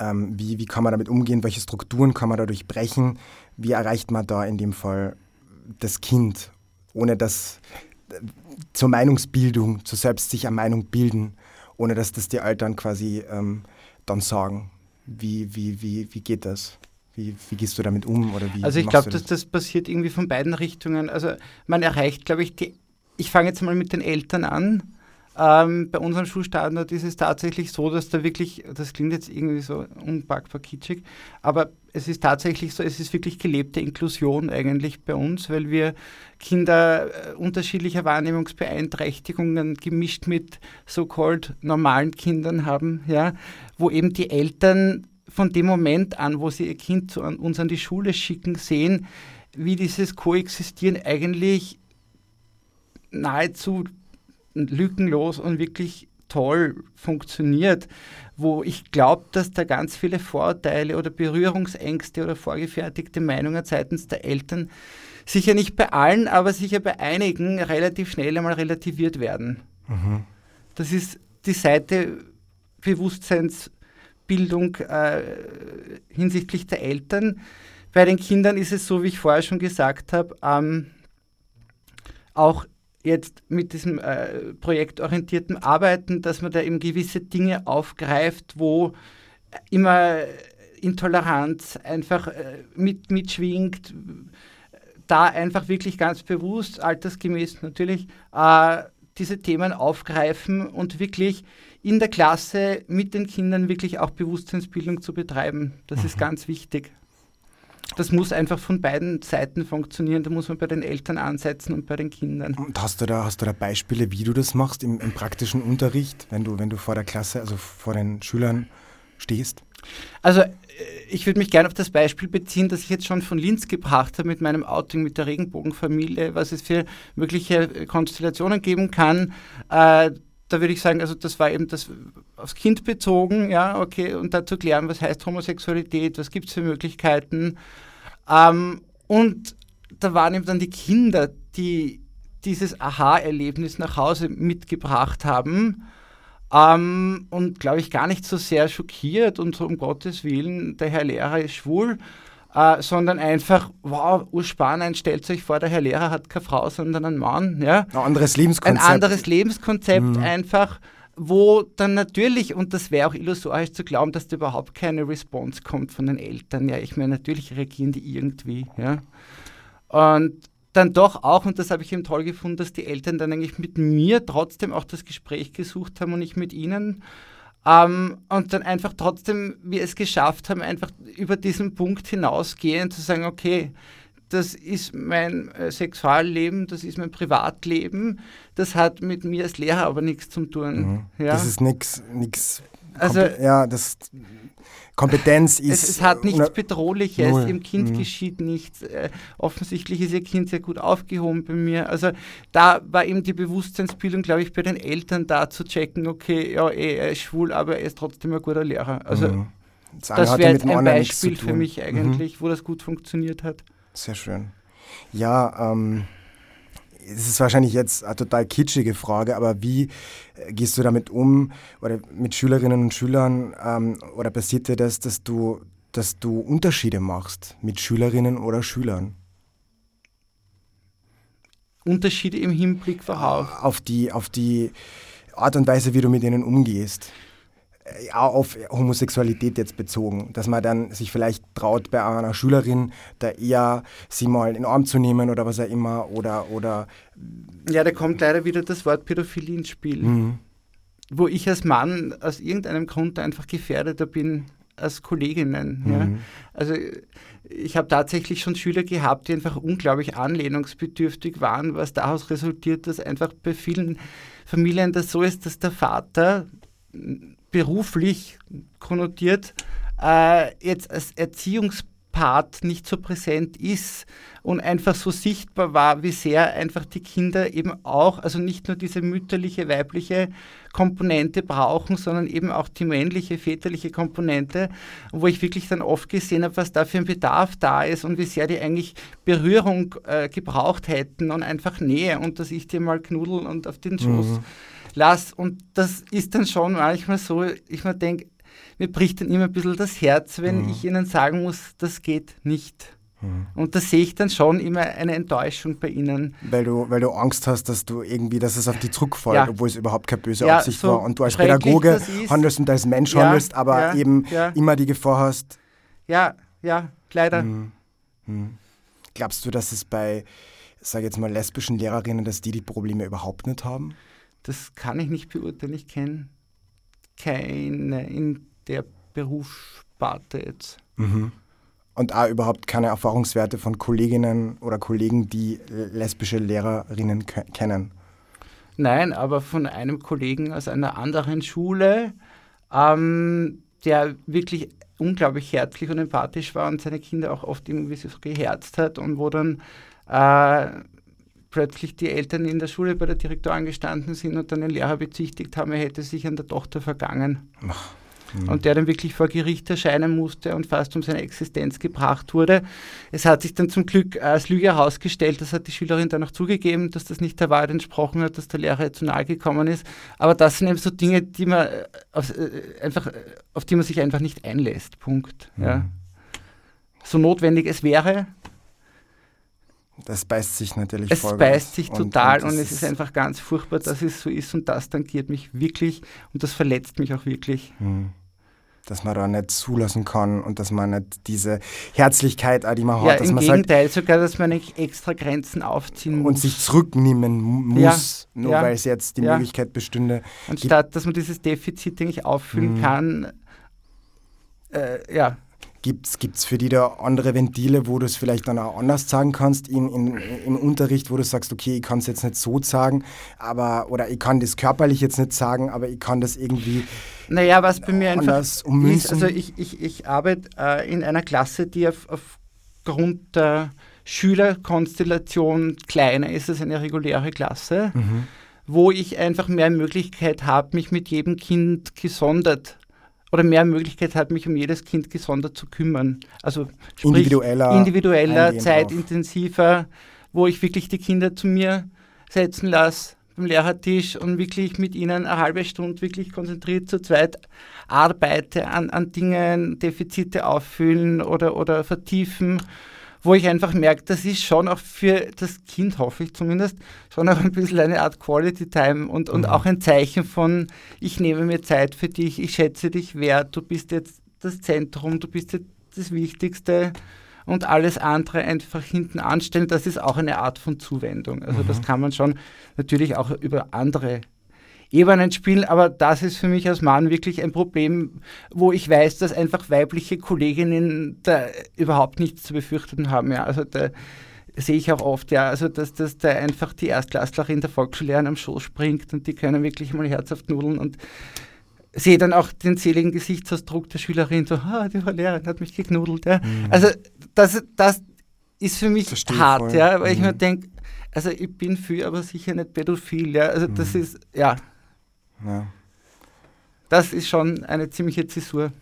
Ähm, wie, wie kann man damit umgehen? Welche Strukturen kann man dadurch brechen? Wie erreicht man da in dem Fall das Kind, ohne dass zur Meinungsbildung, zur selbst sich eine Meinung bilden, ohne dass das die Eltern quasi ähm, dann sagen. Wie, wie, wie, wie geht das? Wie, wie gehst du damit um? Oder wie also ich glaube, dass das passiert irgendwie von beiden Richtungen. Also man erreicht, glaube ich, die, ich fange jetzt mal mit den Eltern an. Ähm, bei unserem Schulstandard ist es tatsächlich so, dass da wirklich, das klingt jetzt irgendwie so unpackbar kitschig, aber es ist tatsächlich so, es ist wirklich gelebte Inklusion eigentlich bei uns, weil wir Kinder äh, unterschiedlicher Wahrnehmungsbeeinträchtigungen gemischt mit so-called normalen Kindern haben, ja, wo eben die Eltern von dem Moment an, wo sie ihr Kind zu, uns an die Schule schicken, sehen, wie dieses Koexistieren eigentlich nahezu lückenlos und wirklich toll funktioniert, wo ich glaube, dass da ganz viele Vorurteile oder Berührungsängste oder vorgefertigte Meinungen seitens der Eltern sicher nicht bei allen, aber sicher bei einigen relativ schnell einmal relativiert werden. Mhm. Das ist die Seite Bewusstseinsbildung äh, hinsichtlich der Eltern. Bei den Kindern ist es so, wie ich vorher schon gesagt habe, ähm, auch jetzt mit diesem äh, projektorientierten Arbeiten, dass man da eben gewisse Dinge aufgreift, wo immer Intoleranz einfach äh, mit, mitschwingt, da einfach wirklich ganz bewusst, altersgemäß natürlich, äh, diese Themen aufgreifen und wirklich in der Klasse mit den Kindern wirklich auch Bewusstseinsbildung zu betreiben. Das mhm. ist ganz wichtig das muss einfach von beiden Seiten funktionieren. Da muss man bei den Eltern ansetzen und bei den Kindern. Und hast du da, hast du da Beispiele, wie du das machst im, im praktischen Unterricht, wenn du, wenn du vor der Klasse, also vor den Schülern stehst? Also äh, ich würde mich gerne auf das Beispiel beziehen, das ich jetzt schon von Linz gebracht habe mit meinem Outing mit der Regenbogenfamilie, was es für mögliche Konstellationen geben kann. Äh, da würde ich sagen, also das war eben das aufs Kind bezogen, ja, okay, und dazu klären, was heißt Homosexualität, was gibt es für Möglichkeiten. Ähm, und da waren eben dann die Kinder, die dieses Aha-Erlebnis nach Hause mitgebracht haben ähm, und, glaube ich, gar nicht so sehr schockiert und so um Gottes Willen, der Herr Lehrer ist schwul, äh, sondern einfach, wow, urspannend, stellt euch vor, der Herr Lehrer hat keine Frau, sondern einen Mann. Ja? Ein anderes Lebenskonzept. Ein anderes Lebenskonzept mhm. einfach, wo dann natürlich, und das wäre auch illusorisch zu glauben, dass da überhaupt keine Response kommt von den Eltern. Ja, ich meine, natürlich reagieren die irgendwie. Ja? Und dann doch auch, und das habe ich eben toll gefunden, dass die Eltern dann eigentlich mit mir trotzdem auch das Gespräch gesucht haben und ich mit ihnen. Ähm, und dann einfach trotzdem wir es geschafft haben, einfach über diesen Punkt hinausgehen, zu sagen, okay, das ist mein äh, Sexualleben, das ist mein Privatleben, das hat mit mir als Lehrer aber nichts zu tun. Mhm. Ja? Das ist nichts, also, ja, das Kompetenz <laughs> ist. Es, es hat nichts Bedrohliches, null. dem Kind mhm. geschieht nichts. Äh, offensichtlich ist ihr Kind sehr gut aufgehoben bei mir. Also da war eben die Bewusstseinsbildung, glaube ich, bei den Eltern da zu checken, okay, ja, er ist schwul, aber er ist trotzdem ein guter Lehrer. Also mhm. das, das wäre jetzt ein Beispiel für mich eigentlich, mhm. wo das gut funktioniert hat. Sehr schön. Ja, ähm, es ist wahrscheinlich jetzt eine total kitschige Frage, aber wie äh, gehst du damit um oder mit Schülerinnen und Schülern ähm, oder passiert dir das, dass du, dass du Unterschiede machst mit Schülerinnen oder Schülern? Unterschiede im Hinblick worauf? Auf die, auf die Art und Weise, wie du mit ihnen umgehst. Äh, auf Homosexualität jetzt bezogen, dass man dann sich vielleicht traut, bei einer Schülerin da eher sie mal in den Arm zu nehmen oder was auch immer oder oder ja, da kommt leider wieder das Wort Pädophilie ins Spiel, mhm. wo ich als Mann aus irgendeinem Grund einfach gefährdeter bin als Kolleginnen. Mhm. Ja. Also ich habe tatsächlich schon Schüler gehabt, die einfach unglaublich anlehnungsbedürftig waren, was daraus resultiert, dass einfach bei vielen Familien das so ist, dass der Vater beruflich konnotiert äh, jetzt als Erziehungs Part nicht so präsent ist und einfach so sichtbar war, wie sehr einfach die Kinder eben auch, also nicht nur diese mütterliche, weibliche Komponente brauchen, sondern eben auch die männliche, väterliche Komponente, wo ich wirklich dann oft gesehen habe, was da für ein Bedarf da ist und wie sehr die eigentlich Berührung äh, gebraucht hätten und einfach Nähe und dass ich dir mal knudel und auf den Schoß mhm. Lass. Und das ist dann schon manchmal so, ich mir denke, mir bricht dann immer ein bisschen das Herz, wenn mhm. ich ihnen sagen muss, das geht nicht. Mhm. Und da sehe ich dann schon immer eine Enttäuschung bei ihnen. Weil du, weil du Angst hast, dass du irgendwie, dass es auf dich zurückfällt, ja. obwohl es überhaupt keine böse ja, Absicht so war. Und du als Pädagoge handelst und als Mensch ja, handelst, aber eben immer die Gefahr hast. Ja, ja, leider. Mhm. Mhm. Glaubst du, dass es bei, sage jetzt mal, lesbischen Lehrerinnen, dass die die Probleme überhaupt nicht haben? Das kann ich nicht beurteilen. Ich kenne keine in der Berufssparte jetzt. Mhm. Und auch überhaupt keine Erfahrungswerte von Kolleginnen oder Kollegen, die lesbische Lehrerinnen kennen? Nein, aber von einem Kollegen aus einer anderen Schule, ähm, der wirklich unglaublich herzlich und empathisch war und seine Kinder auch oft irgendwie so geherzt hat und wo dann äh, plötzlich die Eltern in der Schule bei der Direktorin gestanden sind und dann den Lehrer bezichtigt haben, er hätte sich an der Tochter vergangen. Ach. Mhm. Und der dann wirklich vor Gericht erscheinen musste und fast um seine Existenz gebracht wurde. Es hat sich dann zum Glück als Lüge herausgestellt, das hat die Schülerin dann auch zugegeben, dass das nicht der Wahrheit entsprochen hat, dass der Lehrer zu nahe gekommen ist. Aber das sind eben so Dinge, die man äh, auf, äh, einfach, äh, auf die man sich einfach nicht einlässt. Punkt. Ja. So notwendig es wäre, das beißt sich natürlich Es beißt sich total und, und, und es ist einfach ganz furchtbar, dass es so ist und das tangiert mich wirklich und das verletzt mich auch wirklich. Hm dass man da nicht zulassen kann und dass man nicht diese Herzlichkeit, die man ja, hat, dass im man Gegenteil, halt sogar, dass man nicht extra Grenzen aufziehen muss. Und sich zurücknehmen muss, ja, nur ja, weil es jetzt die Möglichkeit bestünde. Anstatt, dass man dieses Defizit eigentlich auffüllen mhm. kann, äh, ja, Gibt es für die da andere Ventile, wo du es vielleicht dann auch anders sagen kannst in, in, im Unterricht, wo du sagst, okay, ich kann es jetzt nicht so sagen, aber oder ich kann das körperlich jetzt nicht sagen, aber ich kann das irgendwie naja, was bei mir einfach ist, also ich, ich, ich arbeite äh, in einer Klasse, die auf, aufgrund der Schülerkonstellation kleiner ist als eine reguläre Klasse, mhm. wo ich einfach mehr Möglichkeit habe, mich mit jedem Kind gesondert oder mehr Möglichkeit hat, mich um jedes Kind gesondert zu kümmern. Also sprich, individueller, individueller zeitintensiver, wo ich wirklich die Kinder zu mir setzen lasse beim Lehrertisch und wirklich mit ihnen eine halbe Stunde wirklich konzentriert zu zweit arbeite an, an Dingen, Defizite auffüllen oder, oder vertiefen wo ich einfach merke, das ist schon auch für das Kind, hoffe ich zumindest, schon auch ein bisschen eine Art Quality Time und, und mhm. auch ein Zeichen von, ich nehme mir Zeit für dich, ich schätze dich wert, du bist jetzt das Zentrum, du bist jetzt das Wichtigste und alles andere einfach hinten anstellen, das ist auch eine Art von Zuwendung. Also mhm. das kann man schon natürlich auch über andere Ebenen spielen, aber das ist für mich als Mann wirklich ein Problem, wo ich weiß, dass einfach weibliche Kolleginnen da überhaupt nichts zu befürchten haben. Ja. Also da sehe ich auch oft, ja, also dass, dass da einfach die Erstklässlerin der Volksschullehrerin am Schoß springt und die können wirklich mal herzhaft nudeln und sehe dann auch den seligen Gesichtsausdruck der Schülerin, so, ah, die Frau Lehrerin hat mich geknudelt. Ja. Mhm. Also das, das ist für mich Verstehe hart, voll. ja, weil mhm. ich mir denke, also ich bin für, aber sicher nicht pädophil, ja, also mhm. das ist, ja, ja. Das ist schon eine ziemliche Zäsur.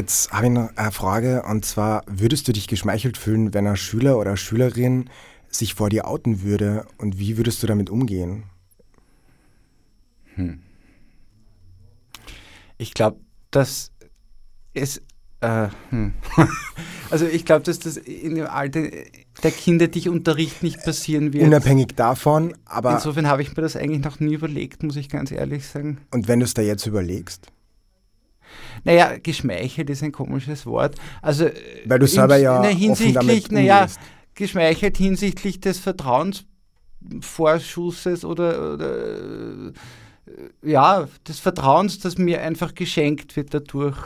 Jetzt habe ich noch eine Frage und zwar, würdest du dich geschmeichelt fühlen, wenn ein Schüler oder Schülerin sich vor dir outen würde und wie würdest du damit umgehen? Ich glaube, dass es. Äh, hm. <laughs> also ich glaube, dass das in dem Alter der Kinder, die ich unterrichte, nicht passieren wird. Unabhängig davon, aber Insofern habe ich mir das eigentlich noch nie überlegt, muss ich ganz ehrlich sagen. und wenn du es da jetzt überlegst? Naja, geschmeichelt ist ein komisches Wort. Also, Weil du im- selber ja na, offen hinsichtlich, damit naja, geschmeichelt hinsichtlich des Vertrauensvorschusses oder, oder äh, ja, des Vertrauens, das mir einfach geschenkt wird dadurch.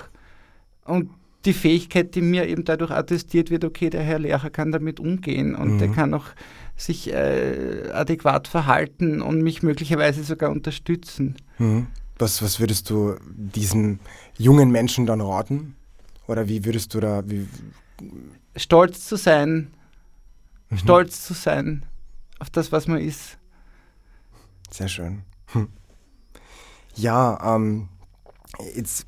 Und die Fähigkeit, die mir eben dadurch attestiert wird, okay, der Herr Lehrer kann damit umgehen und der Mhm. kann auch sich äh, adäquat verhalten und mich möglicherweise sogar unterstützen. Mhm. Was, was würdest du diesen jungen Menschen dann raten? Oder wie würdest du da, wie, Stolz zu sein, Mhm. stolz zu sein auf das, was man ist. Sehr schön. Hm. Ja, ähm, jetzt,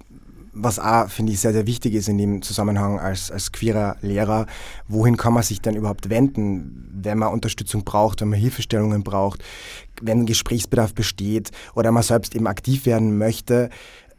was auch, finde ich, sehr, sehr wichtig ist in dem Zusammenhang als, als queerer Lehrer, wohin kann man sich denn überhaupt wenden, wenn man Unterstützung braucht, wenn man Hilfestellungen braucht, wenn Gesprächsbedarf besteht oder man selbst eben aktiv werden möchte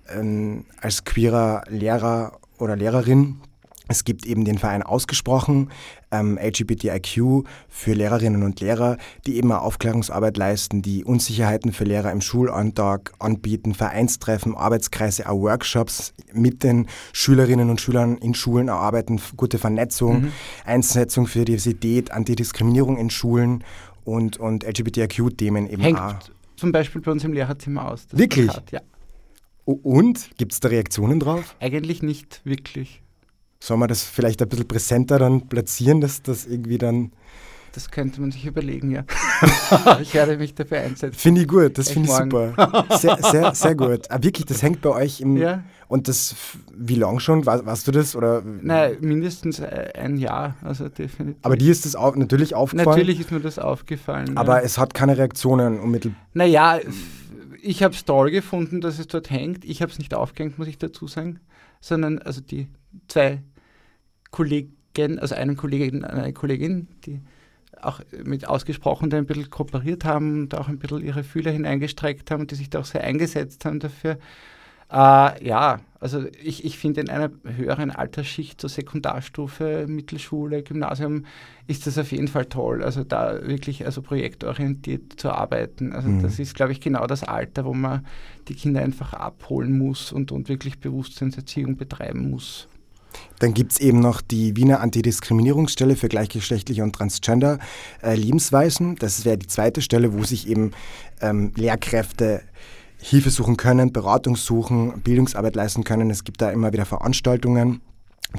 ähm, als queerer Lehrer oder Lehrerin. Es gibt eben den Verein ausgesprochen, ähm, LGBTIQ für Lehrerinnen und Lehrer, die eben Aufklärungsarbeit leisten, die Unsicherheiten für Lehrer im Schulalltag anbieten, Vereinstreffen, Arbeitskreise, auch Workshops mit den Schülerinnen und Schülern in Schulen erarbeiten, gute Vernetzung, Einsetzung für Diversität, Antidiskriminierung in Schulen und, und LGBTIQ-Themen eben Hängt auch. zum Beispiel bei uns im Lehrerzimmer aus. Wirklich? Plakat, Ja, Und? Gibt es da Reaktionen drauf? eigentlich nicht wirklich. Soll man das vielleicht ein bisschen präsenter dann platzieren, dass das irgendwie dann. Das könnte man sich überlegen, ja. <laughs> ich werde mich dafür einsetzen. Finde ich gut, das finde ich morgen. super. Sehr, sehr, sehr gut. Ah, wirklich, das hängt bei euch im. Ja, Und das, wie lang schon? Wa- Weißt du das? Oder? nein, mindestens äh, ein Jahr, also definitiv. Aber dir ist das au natürlich aufgefallen. Natürlich ist mir das aufgefallen. Aber ja. es hat keine Reaktionen unmittelbar. Naja, ich habe es toll gefunden, dass es dort hängt. Ich habe es nicht aufgehängt, muss ich dazu sagen, sondern also die zwei Kollegen, also einen Kollegen eine Kollegin, die auch mit ausgesprochen da ein bisschen kooperiert haben und auch ein bisschen ihre Fühler hineingestreckt haben und die sich da auch sehr eingesetzt haben dafür. Äh, ja, also ich, ich finde in einer höheren Altersschicht, so Sekundarstufe, Mittelschule, Gymnasium, ist das auf jeden Fall toll. Also da wirklich also projektorientiert zu arbeiten. Also Mhm. das ist, glaube ich, genau das Alter, wo man die Kinder einfach abholen muss und, und wirklich Bewusstseinserziehung betreiben muss. Dann gibt es eben noch die Wiener Antidiskriminierungsstelle für gleichgeschlechtliche und transgender äh, Lebensweisen. Das wäre die zweite Stelle, wo sich eben ähm, Lehrkräfte Hilfe suchen können, Beratung suchen, Bildungsarbeit leisten können. Es gibt da immer wieder Veranstaltungen,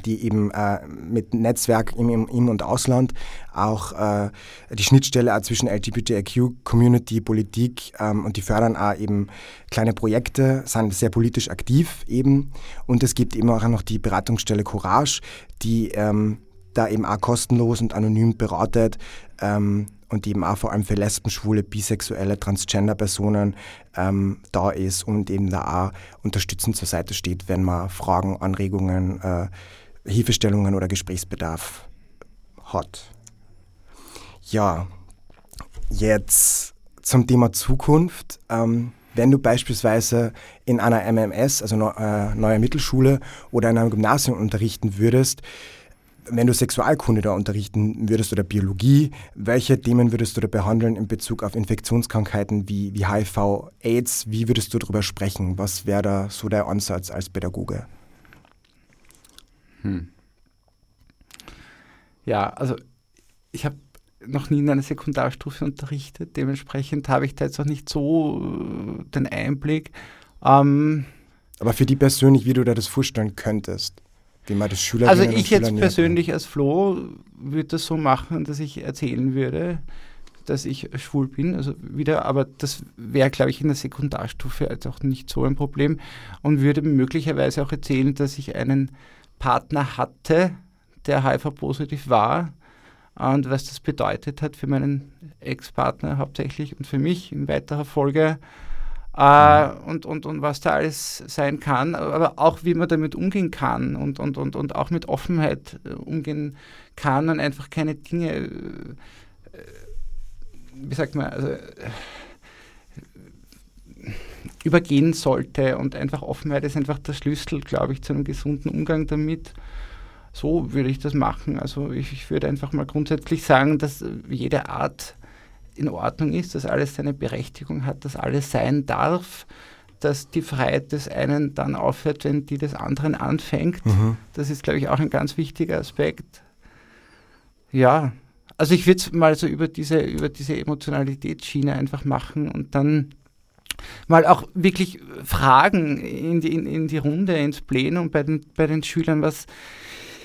die eben äh, mit Netzwerk im, im und Ausland auch äh, die Schnittstelle zwischen LGBTIQ, Community, Politik ähm, und die fördern auch eben kleine Projekte, sind sehr politisch aktiv eben. Und es gibt eben auch noch die Beratungsstelle Courage, die ähm, da eben auch kostenlos und anonym beratet ähm, und eben auch vor allem für Lesben, Schwule, Bisexuelle, Transgender-Personen ähm, da ist und eben da auch unterstützend zur Seite steht, wenn man Fragen, Anregungen, äh, Hilfestellungen oder Gesprächsbedarf hat. Ja, jetzt zum Thema Zukunft. Ähm, wenn du beispielsweise in einer MMS, also neu, äh, neuer Mittelschule oder in einem Gymnasium unterrichten würdest, wenn du Sexualkunde da unterrichten würdest oder Biologie, welche Themen würdest du da behandeln in Bezug auf Infektionskrankheiten wie, wie HIV, AIDS? Wie würdest du darüber sprechen? Was wäre da so der Ansatz als Pädagoge? Ja, also ich habe noch nie in einer Sekundarstufe unterrichtet, dementsprechend habe ich da jetzt auch nicht so äh, den Einblick. Ähm, Aber für die persönlich, wie du dir das vorstellen könntest, wie man das Schüler Also ich jetzt persönlich als Flo würde das so machen, dass ich erzählen würde, dass ich schwul bin, also wieder, aber das wäre, glaube ich, in der Sekundarstufe jetzt auch nicht so ein Problem. Und würde möglicherweise auch erzählen, dass ich einen Partner hatte, der HIV-positiv war. Und was das bedeutet hat für meinen Ex-Partner hauptsächlich und für mich in weiterer Folge. Äh, und, und, und was da alles sein kann, aber auch wie man damit umgehen kann und, und, und, und auch mit Offenheit äh, umgehen kann und einfach keine Dinge, äh, wie sagt man, also, äh, übergehen sollte und einfach Offenheit ist einfach der Schlüssel, glaube ich, zu einem gesunden Umgang damit. So würde ich das machen. Also ich, ich würde einfach mal grundsätzlich sagen, dass jede Art in Ordnung ist, dass alles seine Berechtigung hat, dass alles sein darf, dass die Freiheit des einen dann aufhört, wenn die des anderen anfängt. Mhm. Das ist, glaube ich, auch ein ganz wichtiger Aspekt. Ja, also ich würde es mal so über diese, über diese Emotionalitätsschiene einfach machen und dann mal auch wirklich fragen in die, in, in die Runde, ins Plenum bei den, bei den Schülern, was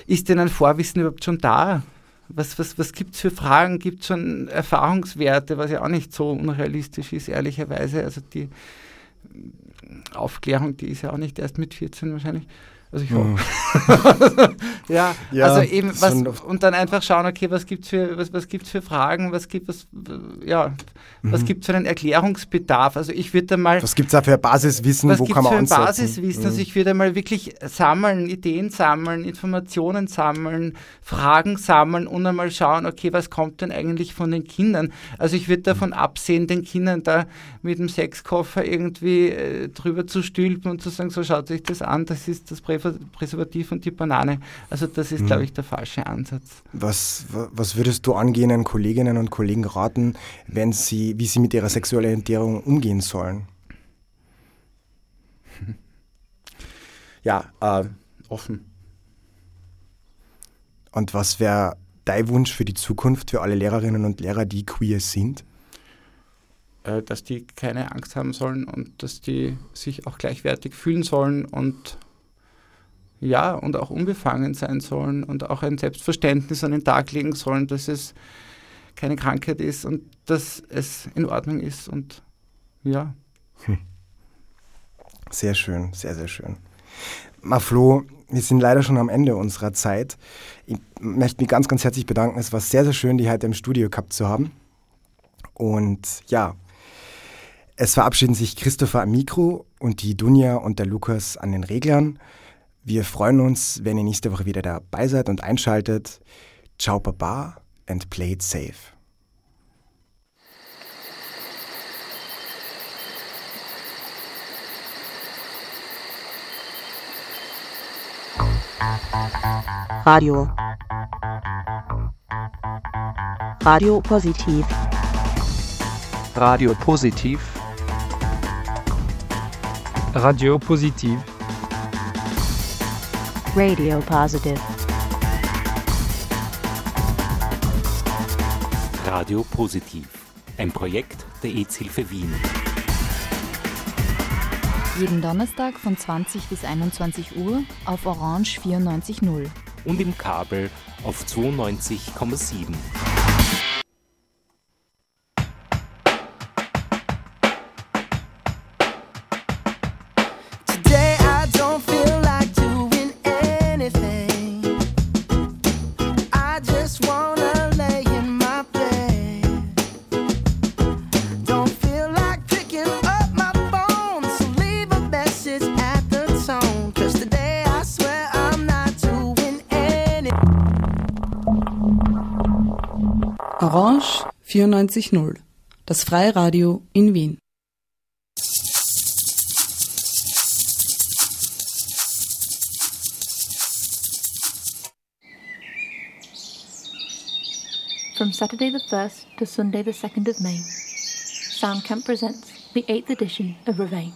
ist denn ein Vorwissen überhaupt schon da? Was, was, was gibt es für Fragen? Gibt es schon Erfahrungswerte, was ja auch nicht so unrealistisch ist, ehrlicherweise. Also die Aufklärung, die ist ja auch nicht erst mit 14 wahrscheinlich. Also ich hoffe. <laughs> ja, Ja, also eben was und dann einfach schauen, okay, was gibt's für was, was gibt's für Fragen, was gibt es ja, was Mhm. gibt's für einen Erklärungsbedarf? Also ich würde da mal Was gibt es da für Basiswissen, was wo kann man für ein ansetzen? Basiswissen? Also Mhm. ich würde mal wirklich sammeln, Ideen sammeln, Informationen sammeln, Fragen sammeln und einmal schauen, okay, was kommt denn eigentlich von den Kindern? Also ich würde davon absehen, den Kindern da mit dem Sexkoffer irgendwie äh, drüber zu stülpen und zu sagen, so schaut sich das an, das ist das Prä Präservativ und die Banane. Also das ist, Mhm. glaube ich, der falsche Ansatz. Was, wa- was würdest du angehenden Kolleginnen und Kollegen raten, wenn sie, wie sie mit ihrer sexuellen Orientierung umgehen sollen? <laughs> Ja, äh, offen. Und was wäre dein Wunsch für die Zukunft für alle Lehrerinnen und Lehrer, die queer sind? äh, dass die keine Angst haben sollen und dass die sich auch gleichwertig fühlen sollen und ja, und auch unbefangen sein sollen und auch ein Selbstverständnis an den Tag legen sollen, dass es keine Krankheit ist und dass es in Ordnung ist und ja. Sehr schön, sehr, sehr schön. Ma Flo, wir sind leider schon am Ende unserer Zeit. Ich möchte mich ganz, ganz herzlich bedanken. Es war sehr, sehr schön, dich heute im Studio gehabt zu haben. Und ja, es verabschieden sich Christopher am Mikro und die Dunja und der Lukas an den Reglern. Wir freuen uns, wenn ihr nächste Woche wieder dabei seid und einschaltet. Ciao, Baba and play it safe. Radio. Radio Positiv. Radio Positiv. Radio Positiv. Radio Positive. Radio Positiv. Ein Projekt der EZ-Hilfe Wien. Jeden Donnerstag von 20 bis 21 Uhr auf Orange 94.0. Und im Kabel auf 92,7. das Freiradio in Wien. From Saturday the 1st to Sunday the 2nd of May, Soundcamp presents the 8th edition of Reveille,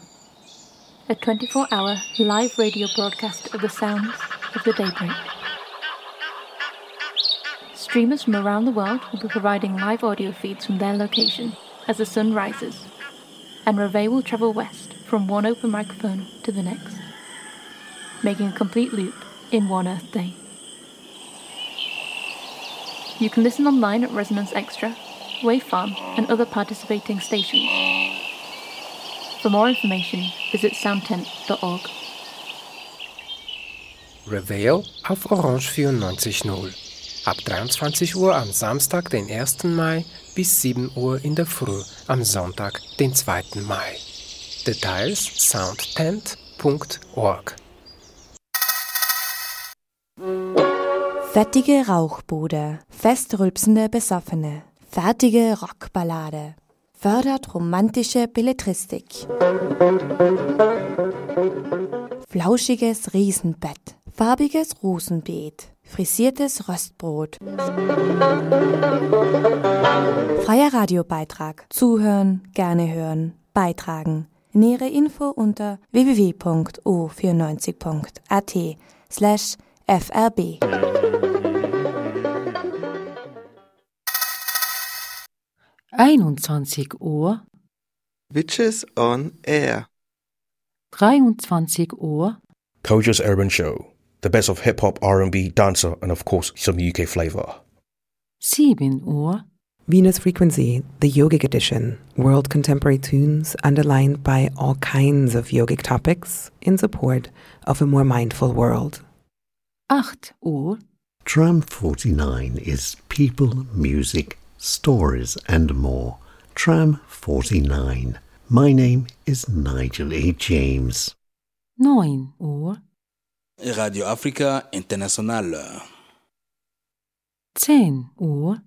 a 24 hour live radio broadcast of the sounds of the daybreak. Streamers from around the world will be providing live audio feeds from their location as the sun rises, and Rave will travel west from one open microphone to the next, making a complete loop in one Earth day. You can listen online at Resonance Extra, Wave Farm, and other participating stations. For more information, visit soundtent.org. Reveal auf Orange 94.0. Ab 23 Uhr am Samstag, den 1. Mai bis 7 Uhr in der Früh am Sonntag, den 2. Mai. Details soundtent.org. Fettige Rauchbude, festrülpsende Besoffene, fertige Rockballade, fördert romantische Belletristik. Flauschiges Riesenbett, farbiges Rosenbeet, frisiertes Röstbrot. Freier Radiobeitrag. Zuhören, gerne hören, beitragen. Nähere Info unter www.o94.at slash frb. Einundzwanzig Uhr, Witches on Air. 23 Uhr, Koja's Urban Show. The best of hip hop, R&B, dancer, and of course some UK flavor. 7 Uhr, Venus Frequency, the yogic edition, world contemporary tunes underlined by all kinds of yogic topics in support of a more mindful world. 8 Uhr, Tram 49 is people, music, stories, and more. Tram 49. My name is Nigel A. James. 9 Uhr, Radio Africa International. 10 Uhr,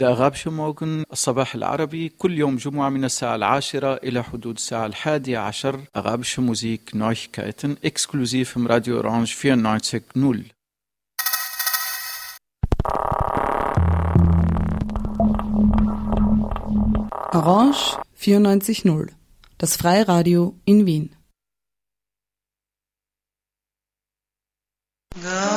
ده أغابش موغن الصباح العربي كل يوم جمعة من الساعة العاشرة إلى حدود الساعة الحادية عشر أغابش موزيك نويكايتن إكسكلوزيف من راديو أورانج 94.0 Orange 94.0, das Freiradio in Wien. No.